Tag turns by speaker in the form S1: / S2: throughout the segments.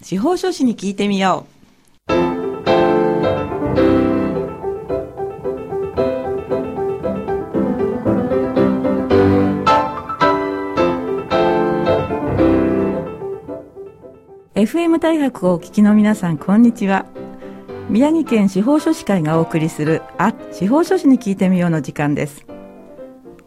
S1: 司法書士に聞いてみよう。FM 大学をお聞きの皆さん、こんにちは。宮城県司法書士会がお送りする、あ、司法書士に聞いてみようの時間です。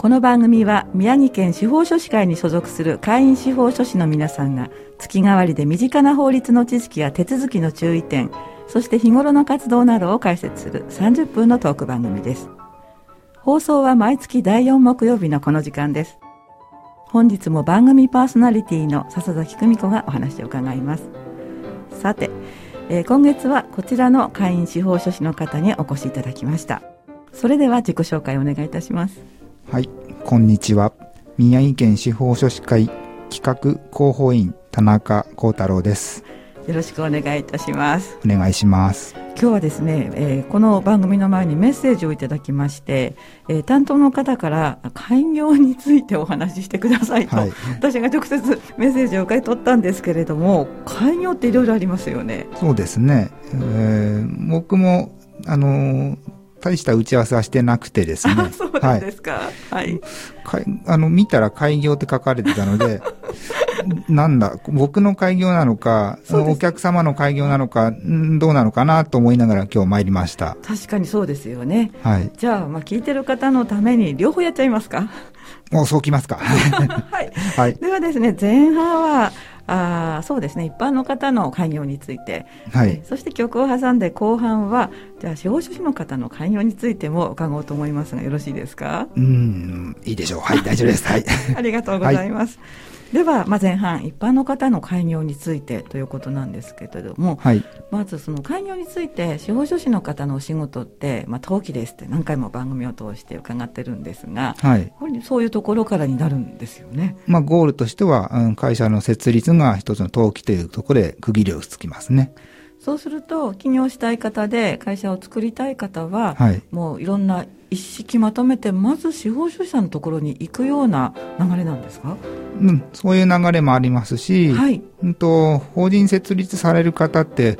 S1: この番組は宮城県司法書士会に所属する会員司法書士の皆さんが月替わりで身近な法律の知識や手続きの注意点、そして日頃の活動などを解説する30分のトーク番組です。放送は毎月第4木曜日のこの時間です。本日も番組パーソナリティの笹崎久美子がお話を伺います。さて、えー今月はこちらの会員司法書士の方にお越しいただきました。それでは自己紹介をお願いいたします。
S2: はい、こんにちは。宮城県司法書士会企画広報員田中幸太郎です。
S1: よろしくお願いいたします。
S2: お願いします。
S1: 今日はですね、えーこの番組の前にメッセージをいただきまして、えー担当の方から開業についてお話ししてくださいと、
S2: はい
S1: 私が直接メッセージを受け取ったんですけれども開業っていろいろありますよね
S2: そうですね。えー僕も、あのー大した打ち合わせはしてなくてですね。
S1: あ そうなん
S2: はい。
S1: ですかはい、
S2: かいあの、見たら開業って書かれてたので、なんだ、僕の開業なのか、
S1: そうです
S2: お客様の開業なのか、んどうなのかなと思いながら今日参りました。
S1: 確かにそうですよね
S2: はい。
S1: じゃあ,、まあ聞いてる方のために両方やっちゃいますか
S2: もうそうきますか。
S1: はい
S2: はい。
S1: ではですね前半はあーそうですね一般の方の開業について
S2: はい。
S1: そして曲を挟んで後半はじゃあ司法書士の方の開業についても伺おうと思いますがよろしいですか？
S2: うん、いいでしょう。はい、大丈夫です。はい。
S1: ありがとうございます、では、まあ、前半一般の方の開業についてということなんですけれども
S2: はい。
S1: まずその開業について司法書士の方のお仕事って、まあ、登記ですって何回も番組を通して伺ってるんですが
S2: はい。
S1: そういうところからになるんですよね
S2: まあ、ゴールとしては、うん会社の設立が一つの登記というところで区切りをつきますね。
S1: そうすると起業したい方で会社を作りたい方は、
S2: はい。
S1: もういろんな一式まとめてまず司法書士さんのところに行くような流れなんですか？
S2: うん、そういう流れもありますし、
S1: はい。
S2: うんと、法人設立される方って、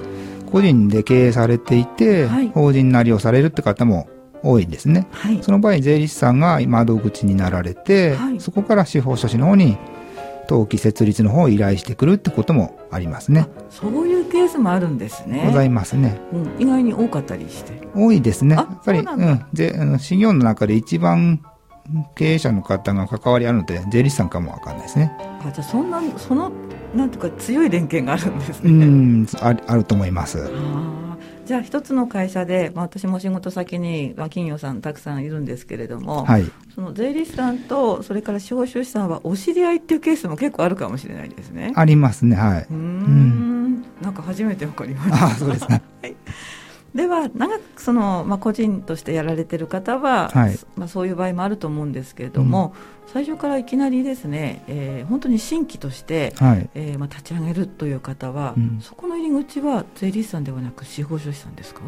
S2: 個人で経営されていて、
S1: はい。
S2: 法人なりをされるって方も多いんですね。
S1: はい。
S2: その場合、税理士さんが窓口になられて、
S1: はい。
S2: そこから司法書士の方に、登記設立の方を依頼してくるってこともありますね。
S1: そういうケースもあるんですね
S2: ございますね。
S1: うん、意外に多かったりして
S2: 多いですね。やっぱり、
S1: うんだ
S2: ん。で、あの、事業の中で一番経営者の方が関わりあるので、税理士さんかもわかんないですね。
S1: あじゃあそんなそのなんていうか強い連携があるんですねう、
S2: ん、ああると思います。
S1: あじゃあ一つの会社で、まあ、私も仕事先に、まあ、企業さんたくさんいるんですけれども、
S2: はい。
S1: その税理士さんとそれから司法書士さんはお知り合いっていうケースも結構あるかもしれないですね。
S2: ありますね、はい。
S1: うーんなんか初めてわかりました。
S2: あそうですね。
S1: はいでは長くその、まあ、個人としてやられてる方は、
S2: はい
S1: まあ、そういう場合もあると思うんですけれども、最初からいきなりですね、えー本当に新規として、
S2: はい。
S1: えーまあ、立ち上げるという方は、
S2: うん
S1: そこの入り口は税理士さんではなく司法書士さんですか？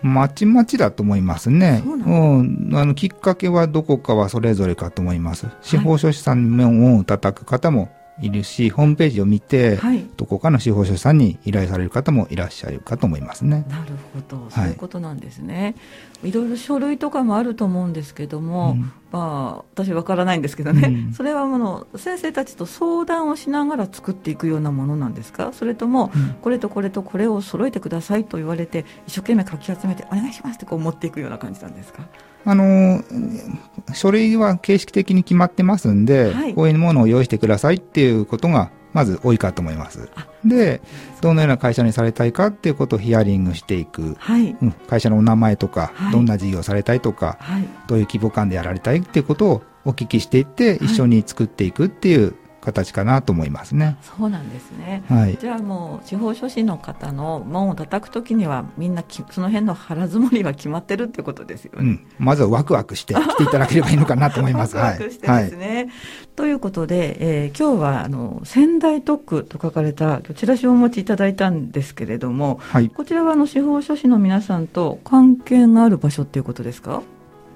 S2: まちまちだと思いますね。
S1: そう
S2: ん。あの、きっかけはどこかはそれぞれかと思います。司法書士さんを叩く方もいるし、ホームページを見て、
S1: はい。
S2: どこかの司法書士さんに依頼される方もいらっしゃるかと思いますね。
S1: なるほど。そういうことなんですね、い、ろいろ書類とかもあると思うんですけども、
S2: うん。
S1: まあ、私わからないんですけどね、
S2: うん。
S1: それはあの先生たちと相談をしながら作っていくようなものなんですか？それとも、
S2: うん。
S1: これとこれとこれを揃えてくださいと言われて一生懸命かき集めてお願いしますってこう持っていくような感じなんですか？
S2: あのー、書類は形式的に決まってますんで、
S1: はい。
S2: こういうものを用意してくださいっていうことが、まず多いかと思います。
S1: あ。
S2: で、どのような会社にされたいかっていうことをヒアリングしていく。
S1: はい。
S2: うん、会社のお名前とか、
S1: はい。
S2: どんな事業をされたいとか、
S1: はい。
S2: どういう規模感でやられたいっていうことをお聞きしていって、一緒に作っていくっていう形かなと思いますね。
S1: そうなんですね
S2: はい。
S1: じゃあもう司法書士の方の門を叩くときにはみんなきその辺の腹積もりは決まってるってことですよね。
S2: うん。まずはワクワクして来ていただければいいのかなと思います。
S1: ワ
S2: はい
S1: クワクしてですね。ということで、えー今日はあの仙台特区と書かれたチラシをお持ちいただいたんですけれども、
S2: はい。
S1: こちらはあの司法書士の皆さんと関係がある場所っていうことですか？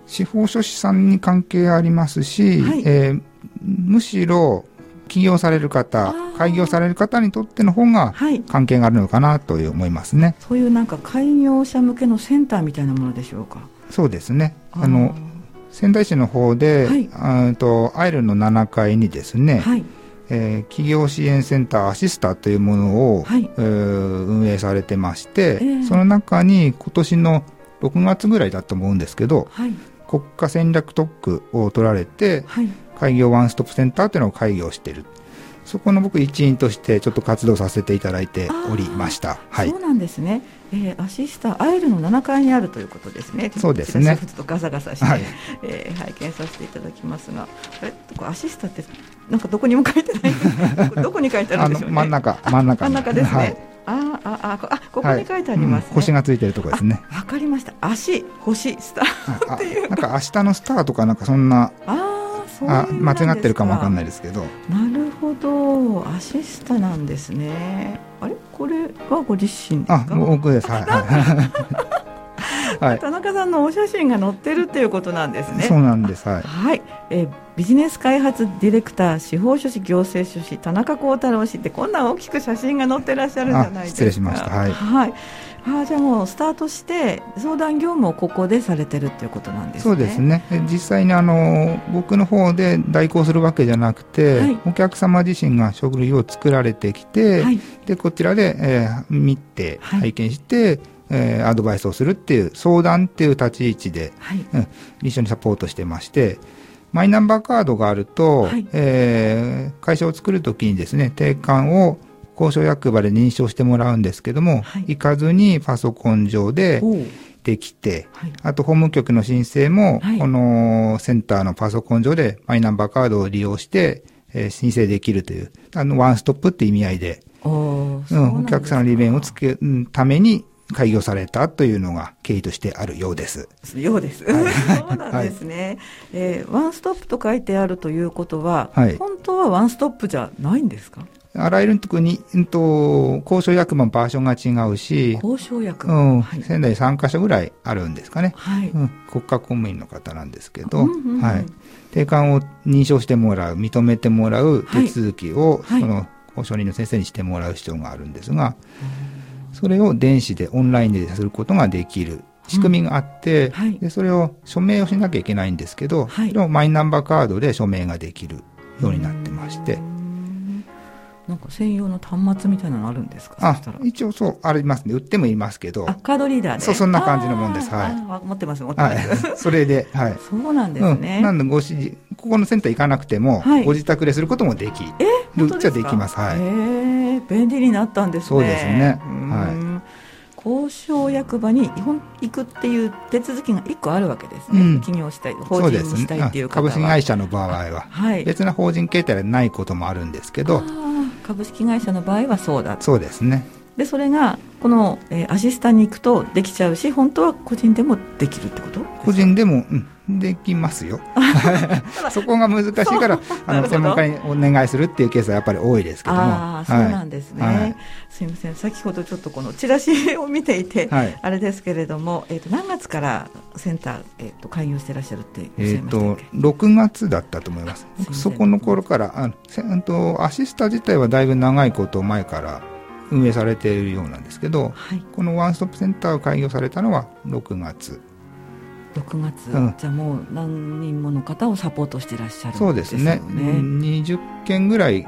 S2: 司法書士さんに関係ありますし、
S1: はい
S2: えーむしろ起業される方開業される方にとっての方が
S1: はい。
S2: 関係があるのかなという思いますね。
S1: そういうなんか開業者向けのセンターみたいなものでしょうか？
S2: そうですね。あの、仙台市の方で、
S1: はい。
S2: と、アイルの7階にですね、
S1: はい。
S2: えー企業支援センターアシスタというものを、
S1: はい。
S2: えー運営されてまして、
S1: ええ。
S2: その中に今年の6月ぐらいだと思うんですけど、
S1: はい。
S2: 国家戦略特区を取られて、
S1: はい
S2: 開業ワンストップセンターというのを開業している。そこの僕一員としてちょっと活動させていただいておりました。はい。
S1: そう。なんですね、えーアシスタアイルの7階にあるということですね。
S2: そうですね。
S1: ちょっとガサガサして、
S2: はい。
S1: えー拝見させていただきますがあれこれアシスタってなんかどこにも書いてない。どこに書いてあるんでしょうね。
S2: 真ん中、真ん中
S1: 真ん
S2: に
S1: 中ですね、
S2: はい。
S1: あああこあここに書いてありますね、
S2: うん腰がついてるとこですね。
S1: わかりました。足星スター
S2: あ
S1: っていう。
S2: なんか明日のスターとかなんかそんな、
S1: ああ
S2: あ間違ってるかもわかんない
S1: い
S2: ですけど、
S1: なるほど。アシスタなんですね。あれ？これはご自身
S2: あ、
S1: か
S2: 僕です。はい。はい。はい。
S1: 田中さんのお写真が載ってるっていうことなんですね。
S2: そうなんです。はい。
S1: はい、えービジネス開発ディレクター司法書士行政書士田中幸太郎氏ってこんな大きく写真が載ってらっしゃるじゃないですか。
S2: あ失礼しました。はい
S1: あーじゃあもうスタートして相談業務をここでされてるっていうことなんですね。
S2: そうですね。で実際にあの、僕の方で代行するわけじゃなくて、
S1: はい。
S2: お客様自身が書類を作られてきて、
S1: はい。
S2: で、こちらで、えー見て、
S1: はい。
S2: 拝見して、えーアドバイスをするっていう、相談っていう立ち位置で、
S1: はい。
S2: うん、一緒にサポートしてまして、マイナンバーカードがあると、
S1: はい。
S2: えー会社を作るときにですね、定款を交渉役場で認証してもらうんですけども、
S1: はい。
S2: 行かずにパソコン上でできて、
S1: はい。
S2: あと法務局の申請も、
S1: はい。
S2: このセンターのパソコン上でマイナンバーカードを利用して、えー申請できるという、あの、ワンストップって意味合いで、
S1: おー
S2: うん、お客さんの利便をつ
S1: け
S2: けるために開業されたというのが経緯としてあるようです。
S1: ようです、そうなんですね、えーワンストップと書いてあるということは、
S2: はい。
S1: 本当はワンストップじゃないんですか？
S2: あらゆるとこに、うんと、交渉役場も場所が違うし、
S1: 交渉役、
S2: うん、
S1: はい、
S2: 仙台3カ所ぐらいあるんですかね。
S1: はい。
S2: うん、国家公務員の方なんですけど、
S1: うんうんうん。
S2: はい。定款を認証してもらう、認めてもらう手続きを、
S1: はい。
S2: その、交渉人の先生にしてもらう必要があるんですが、それを電子で、オンラインですることができる仕組みがあって、
S1: はい。
S2: でそれを署名をしなきゃいけないんですけど、
S1: はい。
S2: それをマイナンバーカードで署名ができるようになってまして
S1: うー、んなんか専用の端末みたいなのあるんですか？
S2: 一応そう、ありますね。売ってもいますけど、
S1: あカードリーダーで。
S2: そうそんな感じのもんです。はい。
S1: 持ってます持って
S2: は
S1: ます、
S2: い。それで、はい。
S1: そうなんですね、
S2: うん。なんでご指示、ここのセンター行かなくても、
S1: はい。
S2: ご自宅ですることもでき
S1: え
S2: るっちゃ
S1: で
S2: きます。はい。
S1: へえ便利になったんですね。
S2: そうですね。
S1: うーん交渉役場に行くっていう手続きが一個あるわけですね、
S2: うん。
S1: 起業したい法人にしたいっていう
S2: ね。
S1: 方は。
S2: 株式会社の場合は、
S1: はい。
S2: 別な法人形態でないこともあるんですけど、
S1: 株式会社の場合はそうだ
S2: そうですね。
S1: でそれがこの、えーアシスタに行くとできちゃうし本当は個人でもできるってこと？
S2: 個人でも、うん、できますよ。そこが難しいから、あの、専門家にお願いするっていうケースはやっぱり多いですけども。
S1: ああそうなんですね、
S2: はい。
S1: すいません。先ほどちょっとこのチラシを見ていて、
S2: はい。
S1: あれですけれども、えー、と何月からセンター、えー、と開業してらっしゃるっておっしゃ
S2: えっ、と
S1: いましたっけ、、
S2: 6月だったと思います。そこの頃から、あのせうんと、アシスタ自体はだいぶ長いこと前から運営されているようなんですけど、
S1: はい
S2: このワンストップセンターを開業されたのは6月。
S1: 6月、
S2: うん
S1: じゃあもう何人もの方をサポートしてらっしゃるん
S2: そうですね。
S1: よね
S2: 20件ぐらい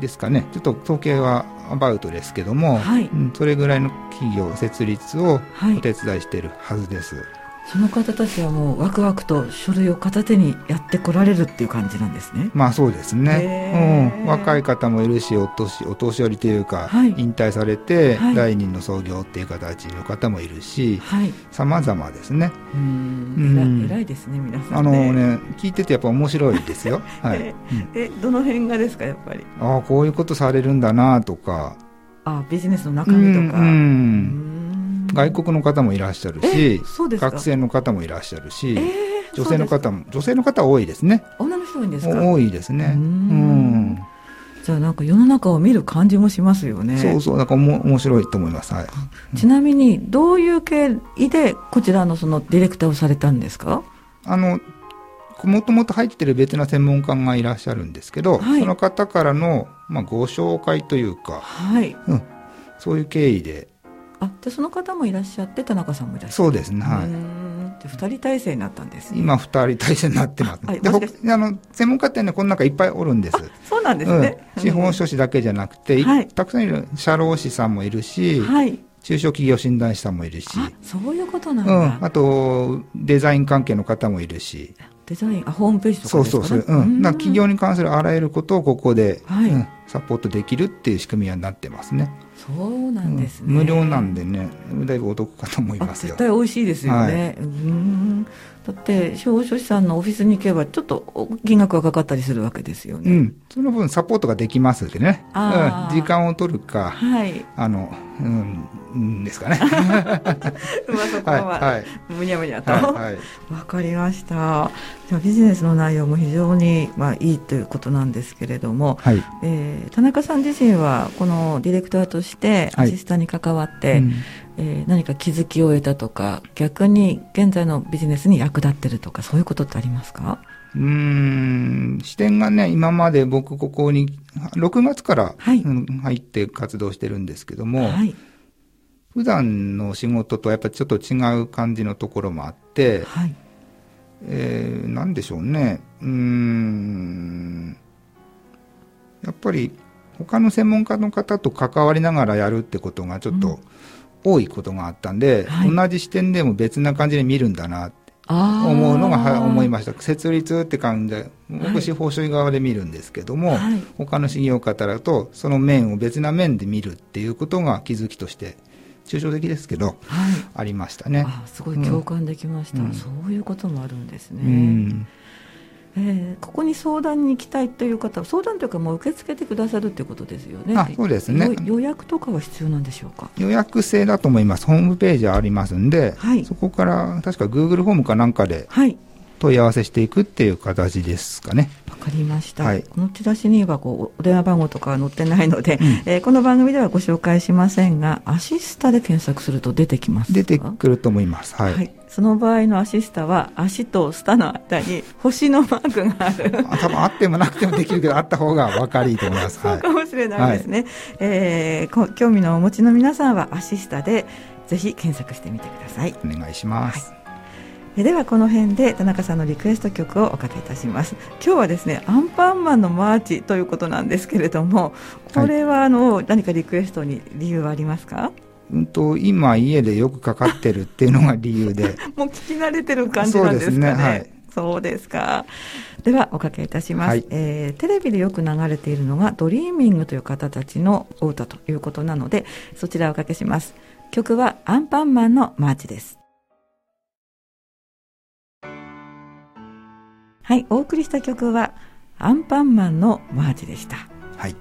S2: ですかね。ちょっと統計はアバウトですけども、
S1: はい
S2: うんそれぐらいの企業設立を
S1: はい
S2: お手伝いしているはずです。
S1: その方たちはもうワクワクと書類を片手にやってこられるっていう感じなんですね。
S2: まあそうです
S1: へ
S2: ね。
S1: ー。
S2: うん。若い方もいるし、お年、お年寄りというか、
S1: はい。
S2: 引退されて、
S1: はい。
S2: 第二の創業っていう形の方もいるし、
S1: はい。
S2: 様々ですね。
S1: う
S2: ん。
S1: ん。偉いですね皆さん
S2: あのね、聞いててやっぱ面白いですよ。はい。
S1: え
S2: うん
S1: えどの辺がですかやっぱり？
S2: ああ、こういうことされるんだなとか、
S1: あビジネスの中身とか、
S2: うん外国の方もいらっしゃる
S1: え
S2: し、
S1: そうですか？
S2: 学生の方もいらっしゃるし、
S1: えー
S2: 女性の方も、女性の方多いですね。
S1: 女の人多いんですか？
S2: 多いですね。
S1: う
S2: うんん。
S1: じゃあなんか世の中を見る感じもしますよね
S2: そうそう、だからおも面白いと思います。はい。
S1: ちなみにどういう経緯でこちらのそのディレクターをされたんですか？
S2: あの、もともと入ってる別な専門家がいらっしゃるんですけど、
S1: はい
S2: その方からの、まあ、ご紹介というか、
S1: はい
S2: うん、そういう経緯で、
S1: あでその方もいらっしゃって田中さんもいらっしゃる。
S2: そうですね、はい。
S1: うー。んで2人体制になったんですね。
S2: 今、二人体制になってます。
S1: あはい
S2: で、あの、専門家ってね、この中いっぱいおるんです。
S1: そうなんですね、
S2: うん、書士だけじゃなくて、い
S1: はい。
S2: たくさんいる社労士さんもいるし、
S1: はい。
S2: 中小企業診断士さんもいるし、
S1: あそういうことなんだ、
S2: うん、あと、デザイン関係の方もいるし、
S1: デザインあホームページとか
S2: そう
S1: ですか、ね、
S2: そうそう、う。ん。だから企業に関するあらゆることをここで、
S1: はい。
S2: うん、サポートできるっていう仕組みになってますね。
S1: そうなんですね、
S2: うん無料なんでね、だいぶお得かと思い
S1: あ
S2: ますよ
S1: 絶。対美味しいですよね、うーんだって司法書士さんのオフィスに行けばちょっと金額がかかったりするわけですよね、
S2: うん。その分サポートができますんでね。うん。時間を取るか、
S1: はい
S2: あの、うん、うんですかね。
S1: まあそこ
S2: はい。
S1: は
S2: はい。
S1: むにゃむにゃと、
S2: はい。
S1: わ
S2: はい。
S1: かりましたじゃあビジネスの内容も非常に、まあ、いいということなんですけれども、
S2: はい。
S1: えー田中さん自身はこのディレクターとして
S2: はい。
S1: アシスタに関わって、
S2: うん。
S1: えー何か気づきを得たとか逆に現在のビジネスに役立ってるとかそういうことってありますか？
S2: うーん、視点がね、今まで僕ここに、6月から、入って活動してるんですけども、
S1: はい。
S2: 普段の仕事とはやっぱちょっと違う感じのところもあって、
S1: はい。
S2: えー、なんでしょうね。うーん。やっぱり他の専門家の方と関わりながらやるってことがちょっ
S1: うん。
S2: と多いことがあったんで、
S1: はい。
S2: 同じ視点でも別な感じで見るんだなって思うのがは思いました。設立って感じで、
S1: はい
S2: 僕司法書士側で見るんですけども、
S1: はい。
S2: 他の事業方だとその面を別な面で見るっていうことが気づきとして、抽象的ですけど、
S1: はい。
S2: ありましたね。
S1: あすごい共感できました、
S2: うん。
S1: そういうこともあるんですね、
S2: うん
S1: えーここに相談に行きたいという方は相談というかもう受け付けてくださるということですよね。
S2: あそうですね。
S1: よ予約とかは必要なんでしょうか？
S2: 予約制だと思います。ホームページありますんで、
S1: はい。
S2: そこから確か Google フォームかなんかで
S1: はい
S2: 問い合わせしていくっていう形ですかね。
S1: わかりました、
S2: はい。
S1: このチラシにはこうお電話番号とかは載ってないので、
S2: うん。
S1: えーこの番組ではご紹介しませんがアシスタで検索すると出てきます。か
S2: 出てくると思います。はい。
S1: はい、その場合のアシスタは足とスタの間に星のマークがある。
S2: あ多分あってもなくてもできるけど、あった方が分かりいいと思います。
S1: そう
S2: はい
S1: かもしれないですね、えーこ興味のお持ちの皆さんはアシスタでぜひ検索してみてください。
S2: お願いします。
S1: えではこの辺で田中さんのリクエスト曲をおかけいたします。今日はですねアンパンマンのマーチということなんですけれどもこれはあの、何かリクエストに理由はありますか？
S2: うんと、今家でよくかかってるっていうのが理由で、
S1: もう聞き慣れてる感じなんですかね。
S2: そうですねはい。
S1: そうですか。ではおかけいたします、
S2: はい。
S1: えーテレビでよく流れているのがドリーミングという方たちのお歌ということなのでそちらをおかけします。曲はアンパンマンのマーチですはいお送りした曲はアンパンマンのマーチでした
S2: はい。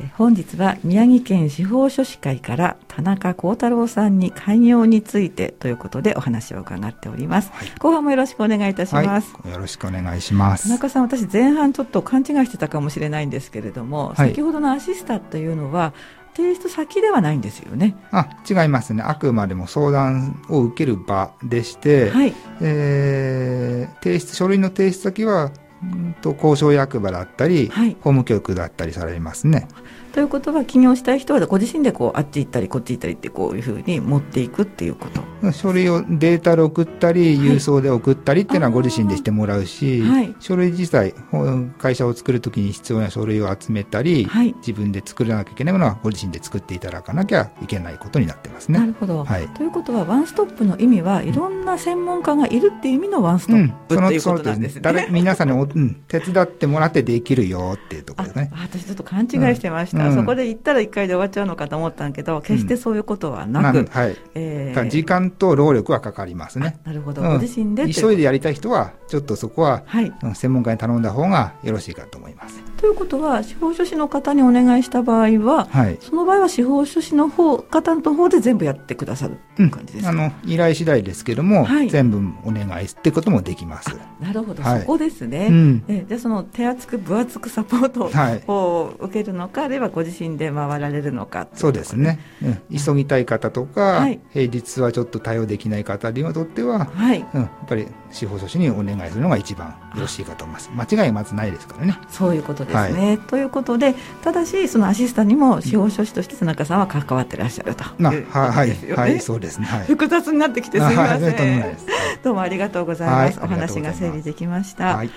S1: え本日は宮城県司法書士会から田中光太郎さんに開業についてということでお話を伺っております、
S2: はい
S1: 後半もよろしくお願いいたします、
S2: はい。よろしくお願いします。
S1: 田中さん私前半ちょっと勘違いしてたかもしれないんですけれども、
S2: はい
S1: 先ほどのアシスタというのは提出先ではないんですよね
S2: あ、違いますね。あくまでも相談を受ける場でして、
S1: はい
S2: えー提出、書類の提出先は、うんと交渉役場だったり、
S1: はい
S2: 法務局だったりされますね。
S1: ということは起業したい人はご自身でこうあっち行ったりこっち行ったりってこういうふうに持っていくっていうこと
S2: 書類をデータで送ったり、
S1: はい
S2: 郵送で送ったりっていうのはご自身でしてもらうし、
S1: はい
S2: 書類自体、ほ会社を作るときに必要な書類を集めたり、
S1: はい
S2: 自分で作らなきゃいけないものはご自身で作っていただかなきゃいけないことになってますね。
S1: なるほど、
S2: はい。
S1: ということはワンストップの意味はいろんな専門家がいるっていう意味のワンストップ、っていうことなんですね。
S2: 誰皆さんにお、うん、手伝ってもらってできるよっていうとこ
S1: あ
S2: ろですね。
S1: 私ちょっと勘違いしてました、
S2: うん
S1: そこで行ったら一回で終わっちゃうのかと思ったんだけど決してそういうことはなく、
S2: なん。はい。
S1: えー
S2: 時間と労力はかかりますね。
S1: なるほど、
S2: うん。
S1: ご自身で
S2: 急いでやりたい人は、ちょっとそこは、
S1: はい。
S2: うん専門家に頼んだ方がよろしいかと思います。
S1: ということは司法書士の方にお願いした場合は、
S2: はい。
S1: その場合は司法書士の方方の方で全部やってくださる感じですか、
S2: うん、あの依頼次第ですけども、はい、全部お願いってこともできます。
S1: なるほど、はい、そこですね、うん、えじゃあその手厚く分厚くサポートを受けるのか、あるいはご自身で回られるのか
S2: そうですね、うん、急ぎたい方とか、はい、平日はちょっと対応できない方にとっては、はい。うん、やっぱり司法書士にお願いするのが一番よろしいかと思います。間違いまずないですからね。
S1: そういうことですね、はい、ということでただしそのアシスタにも司法書士として田中さんは関わってらっしゃると。いう、
S2: はい、はい、そうですね、はい、
S1: 複雑になってきてすみません、どうもありがとうございます、お話が整理できました、はい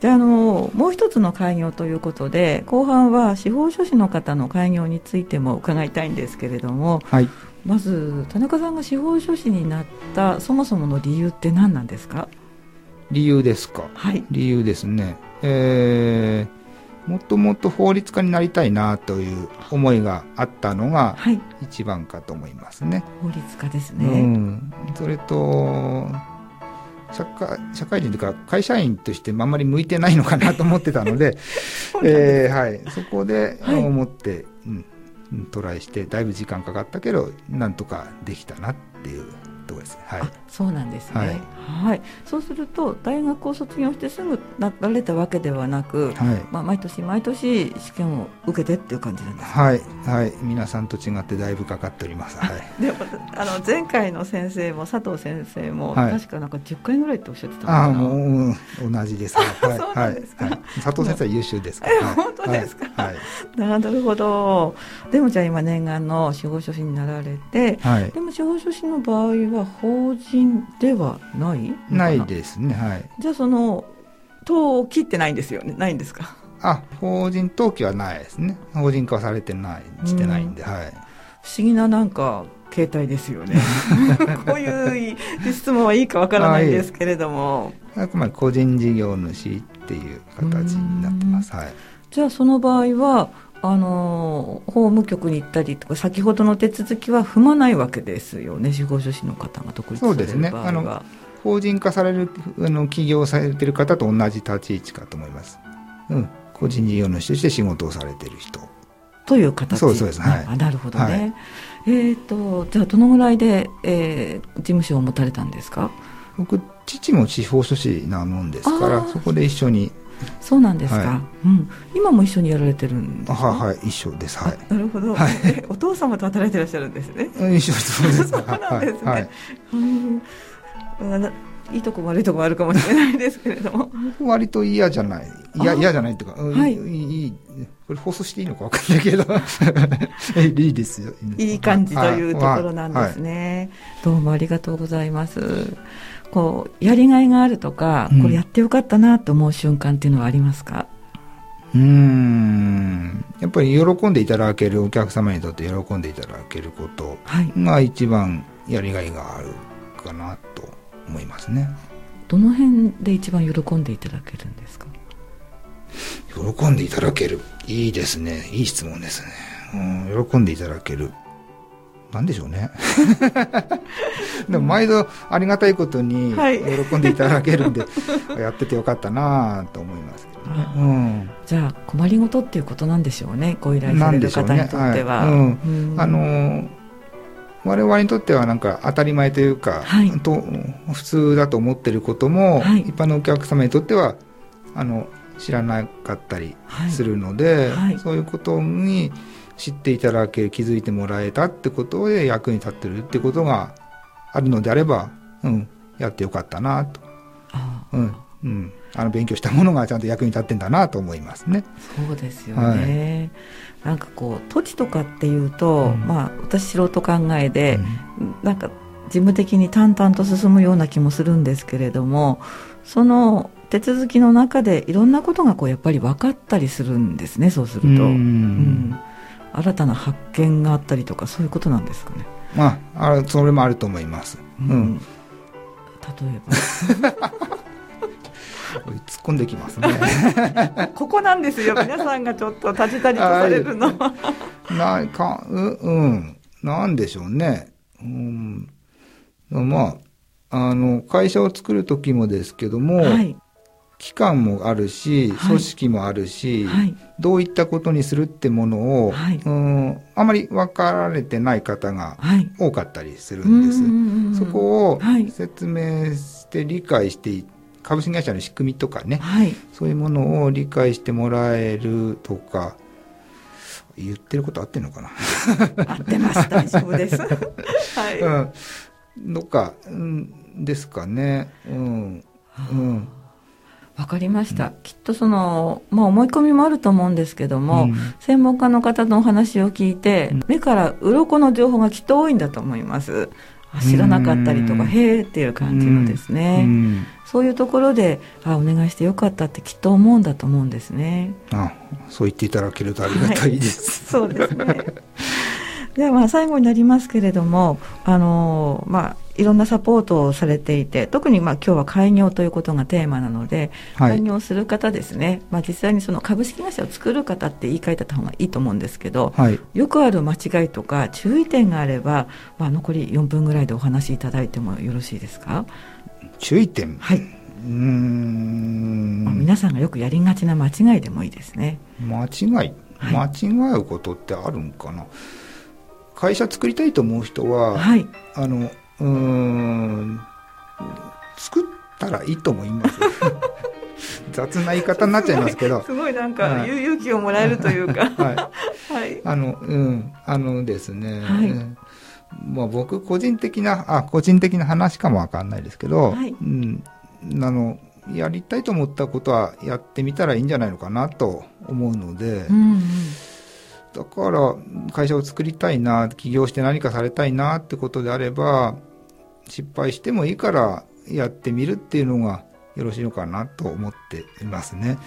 S1: であのもう一つの開業ということで後半は司法書士の方の開業についても伺いたいんですけれども、はい、まず田中さんが司法書士になったそもそもの理由って何なんですか？
S2: 理由ですか、はい、理由ですね、えー、もともと法律家になりたいなという思いがあったのが一番かと思いますね、
S1: 法律家ですね、う
S2: ん、それと社会社会人というか会社員としてあんまり向いてないのかなと思ってたので えー、はい、そこで思って、はい、うん、トライしてだいぶ時間かかったけどなんとかできたなっていうところです。はい、
S1: そうなんですね、はい、はい、そうすると大学を卒業してすぐなられたわけではなく、はい、まあ、毎年毎年試験を受けてっていう感じなんです
S2: か、はい、はい、皆さんと違ってだいいぶかかっております、はい、
S1: でもあの前回の先生も佐藤先生も、確かなんか10回ぐらいっておっしゃってたあもう、
S2: うん、同じです、はい、そうなんですか、はい、佐藤先生は優秀ですから、
S1: 本当ですか、はい。なるほど。でもじゃあ今念願の司法書士になられて、はい、でも司法書士の場合は法人ではない
S2: な？いですねはい。
S1: じゃあその登記ってないんですよね？ないんですか？
S2: あ法人登記はないですね。法人化はされてないしてないんで、はい。
S1: 不思議ななんか携帯ですよね。こういう質問はいいかわからないんですけれども。
S2: あくまで個人事業主っていう形になってます、はい、
S1: じゃあその場合はあの法務局に行ったりとか先ほどの手続きは踏まないわけですよね。司法書士の方が独立される場合は。そうですね。
S2: 法人化されるあの起業されてる方と同じ立ち位置かと思います。うん、個人事業主として仕事をされてる人。
S1: という形。
S2: そうそうです、はい、
S1: あなるほどね。はい、えっ、ー、とじゃあどのぐらいで、えー、事務所を持たれたんですか？
S2: 僕父も司法書士なもんですからそこで一緒に
S1: そうなんですか、はい、うん、今も一緒にやられてるんですか？
S2: はい一緒です。はい。
S1: なるほど、はい、お父様と働いてらっしゃるんですね？
S2: 一緒そうです。そう
S1: なんですね、はい、うん。いいとこ悪いとこあるかもしれないですけれども。
S2: 割と嫌じゃない。嫌嫌じゃないっていうか、はい、いいこれ放送していいのか分かんないけど。いいですよ。
S1: いい感じというところなんですね、どうもありがとうございますこうやりがいがあるとか、これやってよかったなと思う瞬間っていうのはありますか？
S2: うん。やっぱり喜んでいただけるお客様にとって喜んでいただけることが一番やりがいがあるかなと思いますね。
S1: どの辺で一番喜んでいただけるんですか？
S2: 喜んでいただける。いいですね。いい質問ですね、うん、喜んでいただけるなんでしょうね。でも毎度ありがたいことに喜んでいただけるんで、はい、やっててよかったなと思いますけどね、うん、
S1: じゃあ困りごとっていうことなんでしょうねご依頼される方にとっては、ね。はい。うん、
S2: あの我々にとってはなんか当たり前というか、はい、と普通だと思ってることも、はい、一般のお客様にとってはあの知らなかったりするので、そういうことに知っていただけ気づいてもらえたってことで役に立ってるってことがあるのであれば、うん、やってよかったなと。うんうん、あの勉強したものがちゃんと役に立ってんだなと思いますね。
S1: そうですよね。はい、なんかこう土地とかっていうと、うん、まあ私素人考えで、うん、なんか事務的に淡々と進むような気もするんですけれども、その手続きの中でいろんなことがこうやっぱり分かったりするんですね。そうすると。うん、うん新たな発見があったりとかそういうことなんですかね。
S2: まあ、あそれもあると思います。うん。うん、例
S1: えば。
S2: 突っ込んできますね。
S1: ここなんですよ。皆さんがちょっと立ちたりとされるのは。
S2: なかううんなんでしょうね。うん。まああの会社を作る時もですけども、はい、機関もあるし、組織もあるし、はい、どういったことにするってものを、はい、うんあまり分かられてない方が多かったりするんです。そこを説明して理解して株式会社の仕組みとかね、そういうものを理解してもらえるとか、言ってること合ってんのかな？
S1: 合ってます、大丈夫です。はい。
S2: うん。どっか、うん、ですかね。うん。うん。
S1: わかりました、うん、きっとその、まあ、思い込みもあると思うんですけども、うん、専門家の方のお話を聞いて、うん、目から鱗の情報がきっと多いんだと思います。知らなかったりとか、へえっていう感じのですね、そういうところであお願いしてよかったってきっと思うんだと思うんですね。
S2: あそう言っていただけるとありがたいです、
S1: はい、そうですね ではまあ最後になりますけれどもあのまあいろんなサポートをされていて特にまあ今日は開業ということがテーマなので、はい、開業する方ですね、まあ、実際にその株式会社を作る方って言い換えた方がいいと思うんですけど、はい、よくある間違いとか注意点があれば、まあ、残り4分ぐらいでお話しいただいてもよろしいですか？
S2: 注意点？
S1: はい。うん、まあ、皆さんがよくやりがちな間違いでもいいですね。
S2: 間違い、間違うことってあるんかな？会社作りたいと思う人は、はい、あのうん作ったらいいと思います。雑な言い方になっちゃいますけど。
S1: すごいなんか、はい、勇気をもらえるというか。はい、
S2: はい、あのうん。あのですね、はい、まあ僕個人的なあ個人的な話かもわかんないですけど、はい、うん。あのやりたいと思ったことはやってみたらいいんじゃないのかなと思うので、うんうんだから会社を作りたいな起業して何かされたいなってことであれば失敗してもいいからやってみるっていうのがよろしいのかなと思っていますね。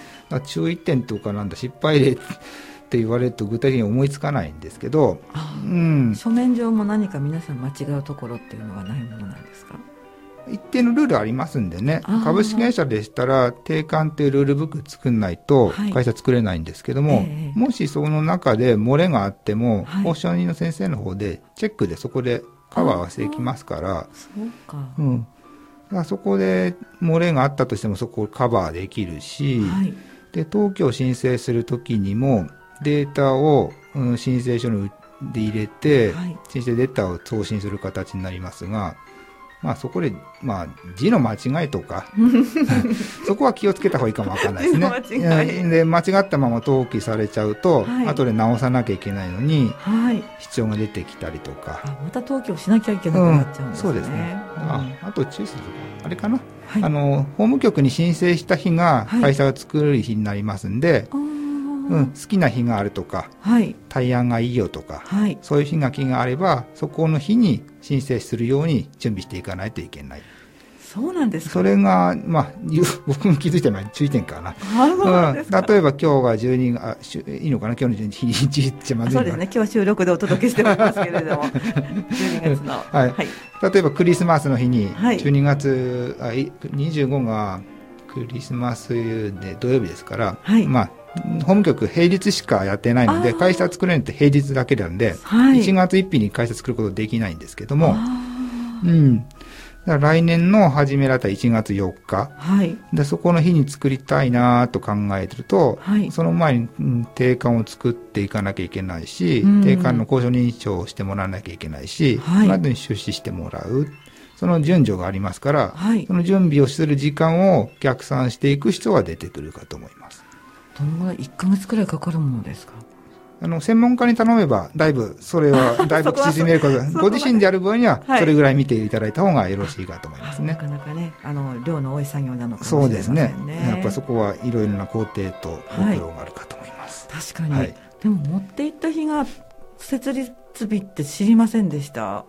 S2: 注意点とかなんだ失敗例って言われると具体的に思いつかないんですけど、
S1: うん、書面上も何か皆さん間違うところっていうのはないものなんですか？
S2: 一定のルールありますんでね、株式会社でしたら、定款っていうルールブック作んないと会社作れないんですけども、はいえ。ー、もしその中で漏れがあっても、はい、保証人の先生の方でチェックでそこでカバーはしていきますから、そうか。うん。だそこで漏れがあったとしてもそこをカバーできるし、はい、で、登記を申請するときにもデータを、うん、申請書にで入れて、はい、申請データを送信する形になりますが、まあそこで、まあ字の間違いとか、そこは気をつけた方がいいかもわかんないですね。間違で、間違ったまま登記されちゃうと、はい、後で直さなきゃいけないのに、はい、必要が出てきたりとか。
S1: また登記をしなきゃいけなくなっちゃうんですね。うん、そうです
S2: ね。ああと注意するとあれかな、はい、あの、法務局に申請した日が会社が作る日になりますんで、はいうん、好きな日があるとか、はい、対案がいいよとか、はい、そういう日が気があればそこの日に申請するように準備していかないといけない。
S1: そうなんです
S2: それが、まあ、僕も気づいてない注意点かな。うん、例えば今日が12月、あいいのかな？今日の日にちま
S1: ずいそうですね。今日は収録でお届けしておりますけれども、12月の。はい。はい、
S2: 例えばクリスマスの日に、12月、はい、あ25がクリスマスで土曜日ですから、はい、まあ、法務局平日しかやってないので、会社作れるって平日だけなんで、はい、1月1日に会社作ることできないんですけども、うん。来年の初めだったら1月4日、はい、でそこの日に作りたいなと考えてると、はい、その前に、うん、定款を作っていかなきゃいけないし、うん、定款の交渉認証をしてもらわなきゃいけないし、はい、その後に出資してもらう。その順序がありますから、はい、その準備をする時間を逆算していく必要が出てくるかと思います。
S1: どのぐらい1か月くらいかかるものですか？
S2: あの、専門家に頼めば、だいぶ、それは、だいぶ縮めること、ご自身でやる場合には、それぐらい見ていただいた方がよろしいかと思いますね。
S1: なかなかね、あの、量の多い作業なのかも
S2: しれないですね。そうですね。やっぱそこはいろいろな工程とご苦労があるかと思います。
S1: はい、確かに、はい。でも持っていった日が、設立日って知りませんでした。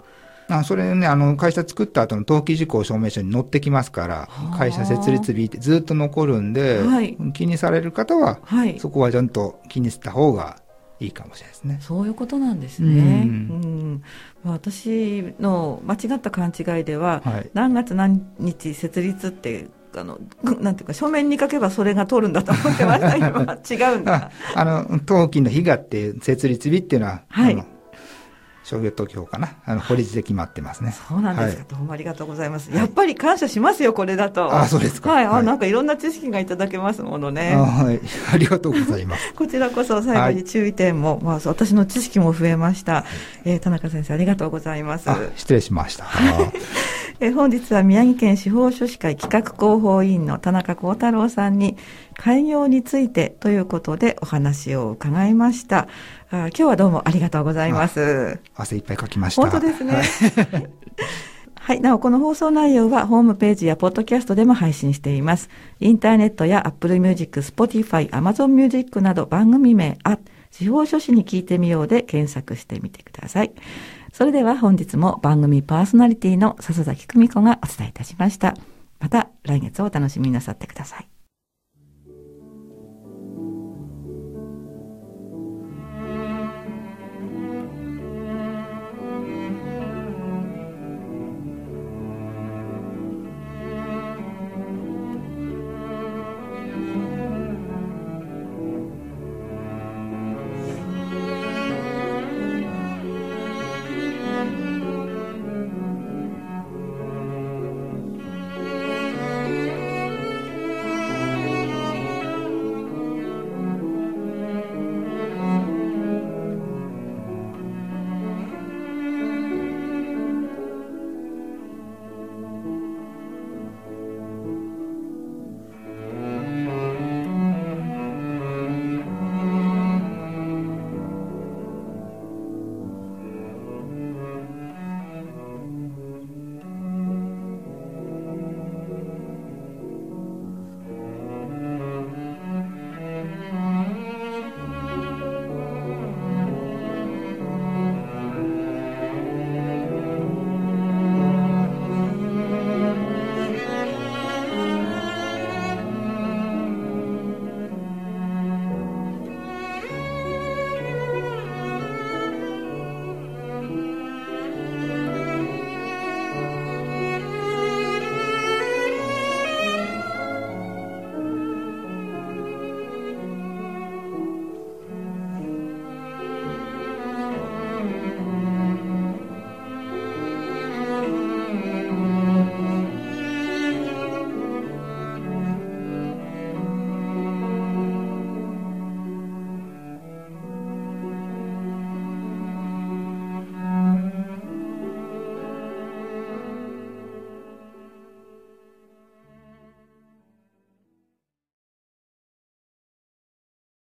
S2: あそれね、あの、会社作った後の登記事項証明書に載ってきますから、会社設立日ってずっと残るんで、はい、気にされる方は、はい、そこはちゃんと気にした方がいいかもしれないですね。
S1: そういうことなんですね。うん、うん私の間違った勘違いでは、はい、何月何日設立ってあの、なんていうか、書面に書けばそれが通るんだと思ってました。今、違うんだ。
S2: あの、登記の日がって、設立日っていうのは、はい。商業特許かな、あの法律で決まってますね。
S1: そうなんですか、はい、どうもありがとうございます。やっぱり感謝しますよ、これだと。
S2: あ、そうですか。
S1: はい、あ、なんかいろんな知識がいただけますものね。
S2: はい、ありがとうございます。
S1: こちらこそ最後に注意点も、まあ、私の知識も増えました。えー、田中先生、ありがとうございます。
S2: 失礼しました。
S1: え本日は宮城県司法書士会企画広報委員の田中幸太郎さんに開業についてということでお話を伺いました。あ今日はどうもありがとうございます。
S2: 汗いっぱいかきました。
S1: 本当ですね。はい。なお、この放送内容はホームページやポッドキャストでも配信しています。インターネットや Apple Music、Spotify、Amazon Music など番組名、あ、司法書士に聞いてみようで検索してみてください。それでは本日も番組パーソナリティの笹崎久美子がお伝えいたしました。また来月をお楽しみになさってください。